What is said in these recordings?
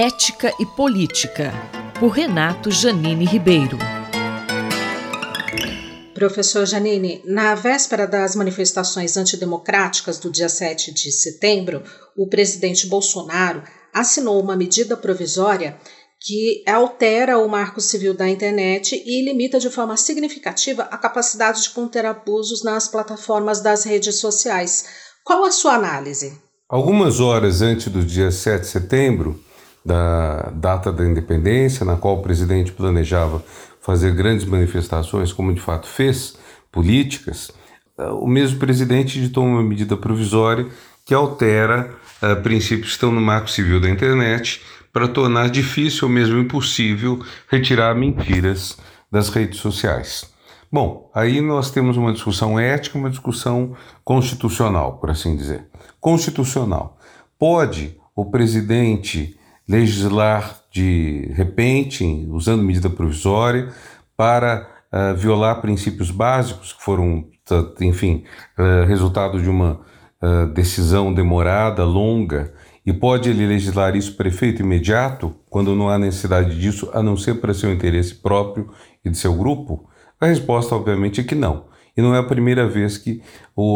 Ética e Política, por Renato Janine Ribeiro. Professor Janine, na véspera das manifestações antidemocráticas do dia 7 de setembro, o presidente Bolsonaro assinou uma medida provisória que altera o marco civil da internet e limita de forma significativa a capacidade de conter abusos nas plataformas das redes sociais. Qual a sua análise? Algumas horas antes do dia 7 de setembro, da data da independência, na qual o presidente planejava fazer grandes manifestações, como de fato fez, políticas, o mesmo presidente editou uma medida provisória que altera uh, princípios que estão no marco civil da internet para tornar difícil ou mesmo impossível retirar mentiras das redes sociais. Bom, aí nós temos uma discussão ética, uma discussão constitucional, por assim dizer. Constitucional. Pode o presidente legislar de repente, usando medida provisória, para uh, violar princípios básicos que foram, enfim, uh, resultado de uma uh, decisão demorada, longa, e pode ele legislar isso para efeito imediato, quando não há necessidade disso, a não ser para seu interesse próprio e de seu grupo? A resposta, obviamente, é que não. E não é a primeira vez que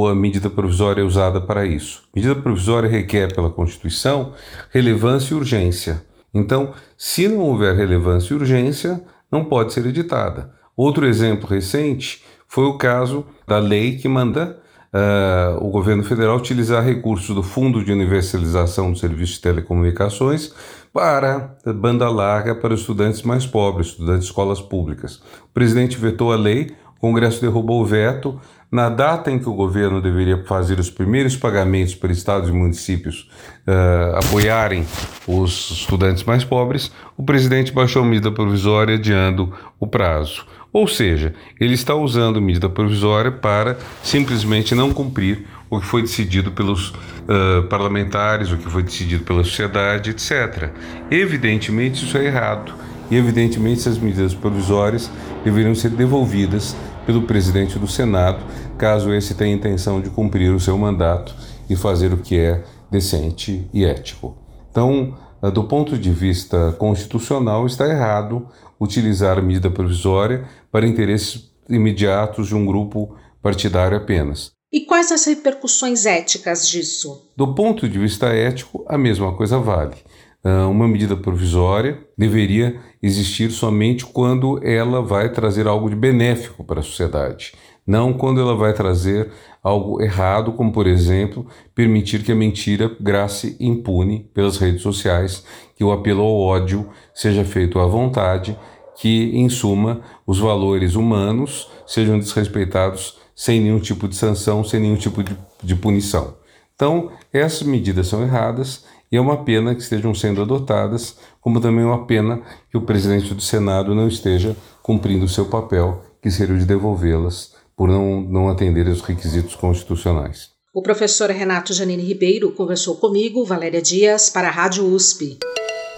a medida provisória é usada para isso. Medida provisória requer, pela Constituição, relevância e urgência. Então, se não houver relevância e urgência, não pode ser editada. Outro exemplo recente foi o caso da lei que manda uh, o governo federal utilizar recursos do Fundo de Universalização do Serviço de Telecomunicações para banda larga para estudantes mais pobres, estudantes de escolas públicas. O presidente vetou a lei, Congresso derrubou o veto, na data em que o governo deveria fazer os primeiros pagamentos para estados e municípios uh, apoiarem os estudantes mais pobres, o presidente baixou a medida provisória adiando o prazo. Ou seja, ele está usando medida provisória para simplesmente não cumprir o que foi decidido pelos uh, parlamentares, o que foi decidido pela sociedade, etc. Evidentemente, isso é errado. E, evidentemente, essas medidas provisórias deveriam ser devolvidas pelo presidente do Senado, caso esse tenha intenção de cumprir o seu mandato e fazer o que é decente e ético. Então, ah, do ponto de vista constitucional, está errado utilizar a medida provisória para interesses imediatos de um grupo partidário apenas. E quais as repercussões éticas disso? Do ponto de vista ético, a mesma coisa vale. Ah, uma medida provisória deveria existir somente quando ela vai trazer algo de benéfico para a sociedade, não quando ela vai trazer algo errado, como por exemplo, permitir que a mentira grace impune pelas redes sociais, que o apelo ao ódio seja feito à vontade, que, em suma, os valores humanos sejam desrespeitados sem nenhum tipo de sanção, sem nenhum tipo de, de punição. Então, essas medidas são erradas e é uma pena que estejam sendo adotadas, como também é uma pena que o presidente do Senado não esteja cumprindo o seu papel, que seria o de devolvê-las por não, não atender aos requisitos constitucionais. O professor Renato Janine Ribeiro conversou comigo, Valéria Dias, para a Rádio USP.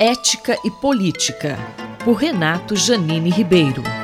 Ética e Política, por Renato Janine Ribeiro.